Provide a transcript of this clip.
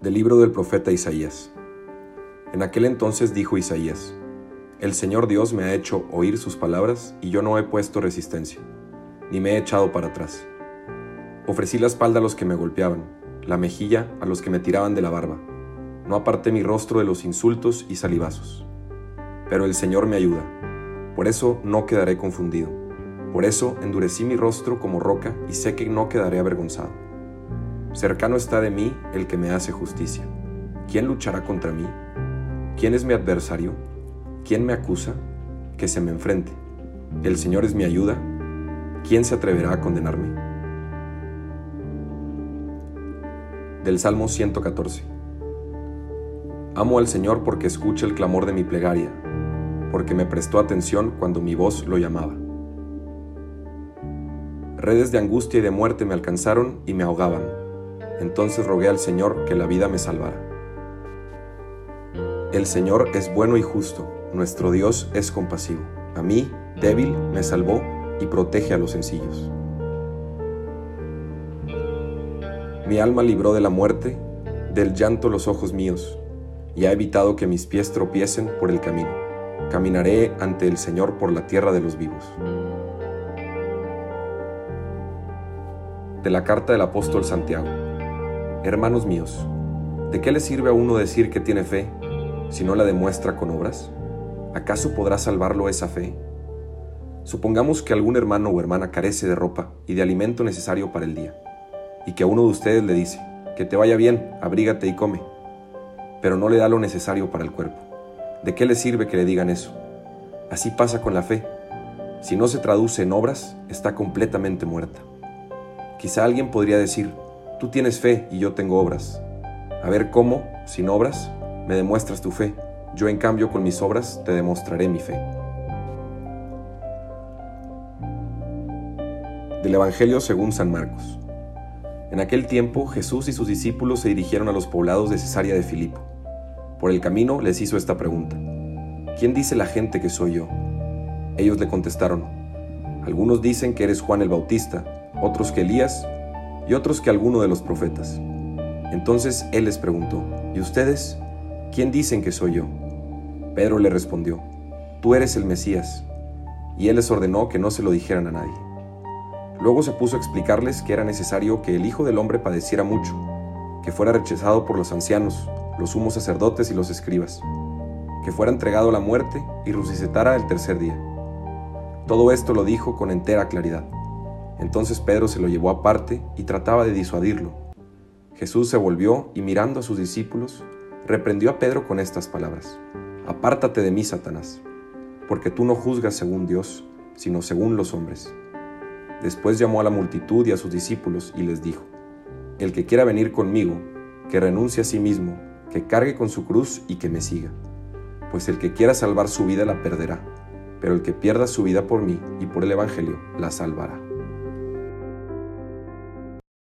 Del libro del profeta Isaías. En aquel entonces dijo Isaías, El Señor Dios me ha hecho oír sus palabras y yo no he puesto resistencia, ni me he echado para atrás. Ofrecí la espalda a los que me golpeaban, la mejilla a los que me tiraban de la barba. No aparté mi rostro de los insultos y salivazos. Pero el Señor me ayuda, por eso no quedaré confundido. Por eso endurecí mi rostro como roca y sé que no quedaré avergonzado. Cercano está de mí el que me hace justicia. ¿Quién luchará contra mí? ¿Quién es mi adversario? ¿Quién me acusa? Que se me enfrente. El Señor es mi ayuda. ¿Quién se atreverá a condenarme? Del Salmo 114. Amo al Señor porque escucha el clamor de mi plegaria, porque me prestó atención cuando mi voz lo llamaba. Redes de angustia y de muerte me alcanzaron y me ahogaban entonces rogué al Señor que la vida me salvara. El Señor es bueno y justo, nuestro Dios es compasivo. A mí, débil, me salvó y protege a los sencillos. Mi alma libró de la muerte, del llanto los ojos míos, y ha evitado que mis pies tropiecen por el camino. Caminaré ante el Señor por la tierra de los vivos. De la carta del apóstol Santiago. Hermanos míos, ¿de qué le sirve a uno decir que tiene fe si no la demuestra con obras? ¿Acaso podrá salvarlo esa fe? Supongamos que algún hermano o hermana carece de ropa y de alimento necesario para el día, y que a uno de ustedes le dice, que te vaya bien, abrígate y come, pero no le da lo necesario para el cuerpo. ¿De qué le sirve que le digan eso? Así pasa con la fe. Si no se traduce en obras, está completamente muerta. Quizá alguien podría decir, Tú tienes fe y yo tengo obras. A ver cómo, sin obras, me demuestras tu fe. Yo en cambio con mis obras te demostraré mi fe. Del Evangelio según San Marcos. En aquel tiempo Jesús y sus discípulos se dirigieron a los poblados de Cesarea de Filipo. Por el camino les hizo esta pregunta. ¿Quién dice la gente que soy yo? Ellos le contestaron. Algunos dicen que eres Juan el Bautista, otros que Elías y otros que alguno de los profetas. Entonces él les preguntó, ¿y ustedes? ¿Quién dicen que soy yo? Pedro le respondió, Tú eres el Mesías. Y él les ordenó que no se lo dijeran a nadie. Luego se puso a explicarles que era necesario que el Hijo del Hombre padeciera mucho, que fuera rechazado por los ancianos, los sumos sacerdotes y los escribas, que fuera entregado a la muerte y resucitara el tercer día. Todo esto lo dijo con entera claridad. Entonces Pedro se lo llevó aparte y trataba de disuadirlo. Jesús se volvió y mirando a sus discípulos, reprendió a Pedro con estas palabras. Apártate de mí, Satanás, porque tú no juzgas según Dios, sino según los hombres. Después llamó a la multitud y a sus discípulos y les dijo, El que quiera venir conmigo, que renuncie a sí mismo, que cargue con su cruz y que me siga. Pues el que quiera salvar su vida la perderá, pero el que pierda su vida por mí y por el Evangelio la salvará.